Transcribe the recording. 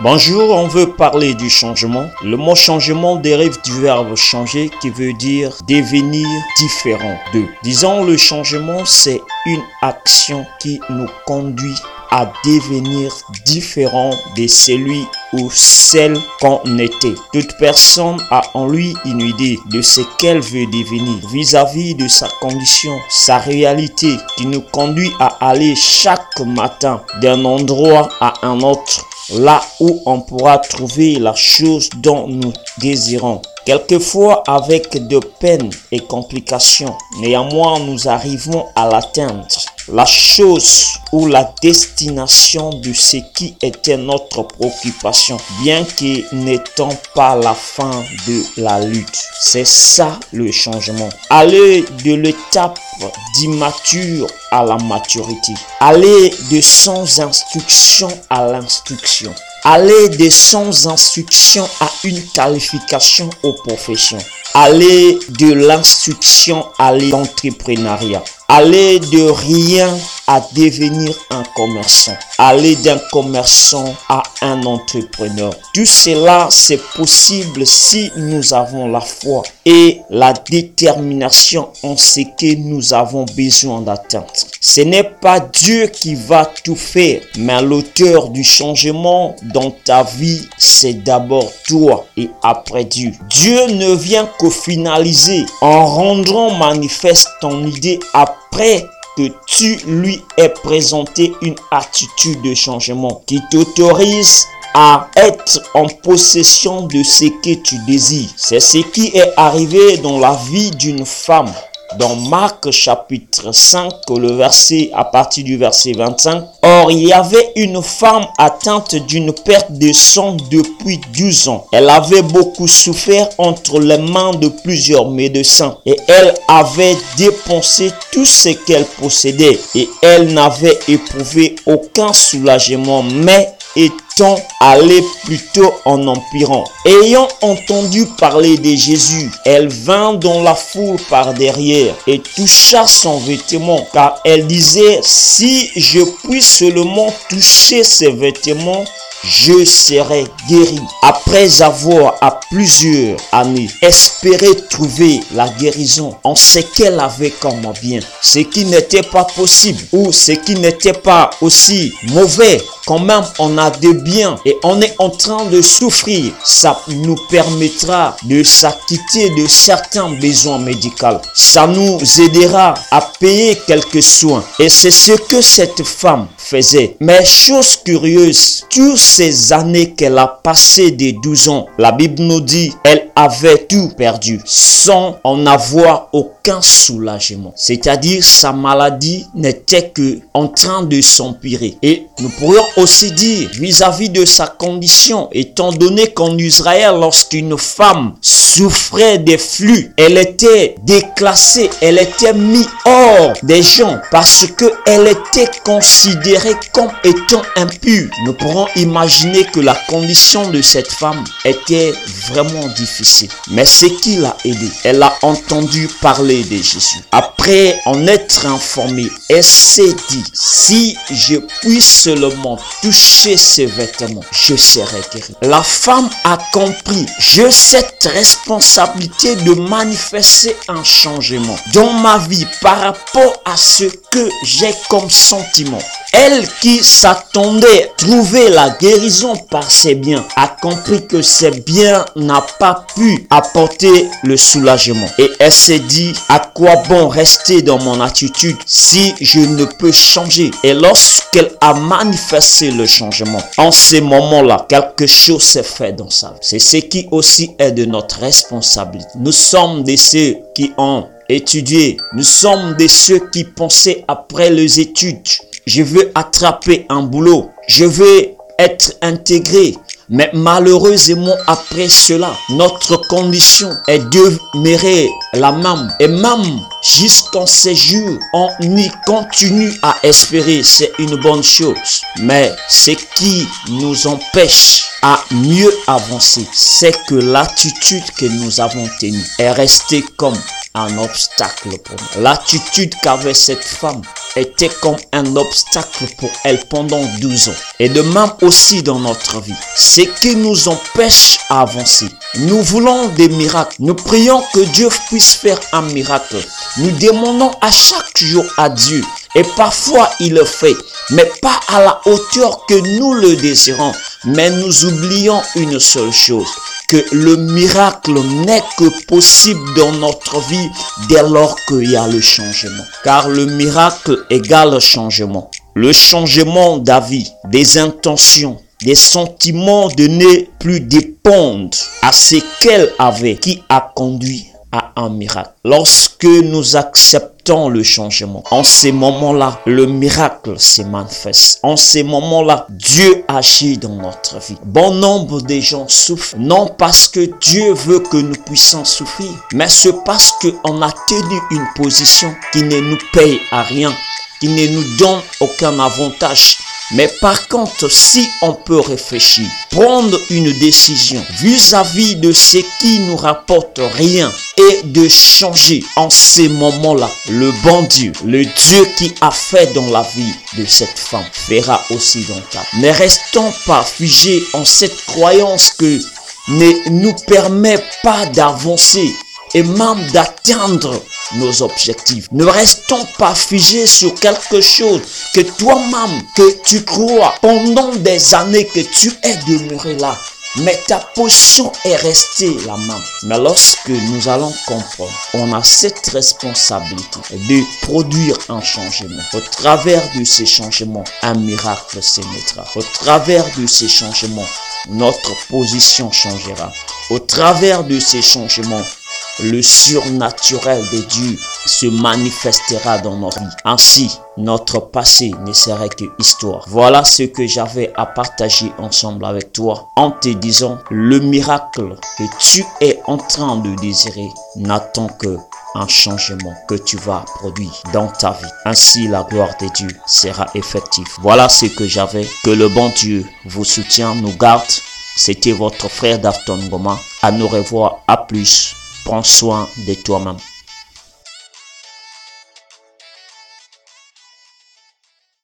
Bonjour, on veut parler du changement. Le mot changement dérive du verbe changer qui veut dire devenir différent de. Disons, le changement, c'est une action qui nous conduit à devenir différent de celui ou celle qu'on était. Toute personne a en lui une idée de ce qu'elle veut devenir vis-à-vis de sa condition, sa réalité qui nous conduit à aller chaque matin d'un endroit à un autre, là où on pourra trouver la chose dont nous désirons. Quelquefois avec de peines et complications, néanmoins nous arrivons à l'atteindre la chose ou la destination de ce qui était notre préoccupation, bien que n'étant pas la fin de la lutte. C'est ça le changement. Aller de l'étape d'immature à la maturité. Aller de sans instruction à l'instruction. Aller de sans instruction à une qualification aux professions. Aller de l'instruction à l'entrepreneuriat. Aller de rien à devenir un commerçant. Aller d'un commerçant à un entrepreneur. Tout cela, c'est possible si nous avons la foi et la détermination en ce que nous avons besoin d'atteindre. Ce n'est pas Dieu qui va tout faire, mais l'auteur du changement dans ta vie, c'est d'abord toi et après Dieu. Dieu ne vient qu'au finaliser en rendant manifeste ton idée après que tu lui aies présenté une attitude de changement qui t'autorise à être en possession de ce que tu désires. C'est ce qui est arrivé dans la vie d'une femme dans Marc chapitre 5, le verset à partir du verset 25. Or, il y avait une femme atteinte d'une perte de sang depuis 12 ans. Elle avait beaucoup souffert entre les mains de plusieurs médecins et elle avait dépensé tout ce qu'elle possédait et elle n'avait éprouvé aucun soulagement, mais allé plutôt en empirant. Ayant entendu parler de Jésus, elle vint dans la foule par derrière et toucha son vêtement, car elle disait, si je puis seulement toucher ses vêtements, je serai guéri. Après avoir à plusieurs années espéré trouver la guérison en ce qu'elle avait comme bien, ce qui n'était pas possible ou ce qui n'était pas aussi mauvais, quand même on a des biens et on est en train de souffrir, ça nous permettra de s'acquitter de certains besoins médicaux. Ça nous aidera à payer quelques soins. Et c'est ce que cette femme faisait. Mais chose curieuse, tous ces années qu'elle a passées des 12 ans, la Bible nous dit, elle avait tout perdu sans en avoir aucun soulagement. C'est-à-dire sa maladie n'était que en train de s'empirer. Et nous pourrions aussi dire vis-à-vis de sa condition, étant donné qu'en Israël, lorsqu'une femme souffrait des flux, elle était déclassée, elle était mise hors des gens parce que elle était considérée comme étant impure. Nous pourrons imaginer que la condition de cette femme était vraiment difficile. Mais ce qui l'a aidé, elle a entendu parler de Jésus. Après en être informée, elle s'est dit, si je puis seulement toucher ses vêtements, je serai guéri. La femme a compris, j'ai cette responsabilité de manifester un changement dans ma vie par rapport à ce que j'ai comme sentiment. Elle qui s'attendait trouver la guérison par ses biens a compris que ses biens n'a pas pu apporter le soulagement. Et elle s'est dit à quoi bon rester dans mon attitude si je ne peux changer? Et lorsqu'elle a manifesté le changement, en ces moments-là, quelque chose s'est fait dans sa vie. C'est ce qui aussi est de notre responsabilité. Nous sommes de ceux qui ont étudié. Nous sommes de ceux qui pensaient après les études je veux attraper un boulot, je veux être intégré. Mais malheureusement, après cela, notre condition est demeurer la même. Et même jusqu'en ces jours, on y continue à espérer. C'est une bonne chose. Mais ce qui nous empêche à mieux avancer, c'est que l'attitude que nous avons tenue est restée comme obstacle pour nous. L'attitude qu'avait cette femme était comme un obstacle pour elle pendant 12 ans. Et de même aussi dans notre vie. Ce qui nous empêche à avancer. Nous voulons des miracles. Nous prions que Dieu puisse faire un miracle. Nous demandons à chaque jour à Dieu. Et parfois il le fait, mais pas à la hauteur que nous le désirons. Mais nous oublions une seule chose, que le miracle n'est que possible dans notre vie dès lors qu'il y a le changement. Car le miracle égale changement. Le changement d'avis, des intentions, des sentiments de ne plus dépendre à ce qu'elle avait qui a conduit à un miracle. Lorsque nous acceptons le changement, en ces moments-là, le miracle se manifeste. En ces moments-là, Dieu agit dans notre vie. Bon nombre de gens souffrent, non parce que Dieu veut que nous puissions souffrir, mais c'est parce qu'on a tenu une position qui ne nous paye à rien, qui ne nous donne aucun avantage mais par contre, si on peut réfléchir, prendre une décision vis-à-vis de ce qui nous rapporte rien et de changer en ces moments-là, le bon Dieu, le Dieu qui a fait dans la vie de cette femme, fera aussi dans ta. Ne restons pas figés en cette croyance que ne nous permet pas d'avancer et même d'atteindre nos objectifs. Ne restons pas figés sur quelque chose que toi-même, que tu crois pendant des années que tu es demeuré là. Mais ta position est restée la même. Mais lorsque nous allons comprendre, on a cette responsabilité de produire un changement. Au travers de ces changements, un miracle se mettra. Au travers de ces changements, notre position changera. Au travers de ces changements, le surnaturel de Dieu se manifestera dans nos vies. Ainsi, notre passé ne serait que histoire. Voilà ce que j'avais à partager ensemble avec toi en te disant le miracle que tu es en train de désirer n'attend que un changement que tu vas produire dans ta vie. Ainsi, la gloire de Dieu sera effective. Voilà ce que j'avais. Que le bon Dieu vous soutienne, nous garde. C'était votre frère Dafton Goma. À nous revoir. À plus. Prends soin de toi-même.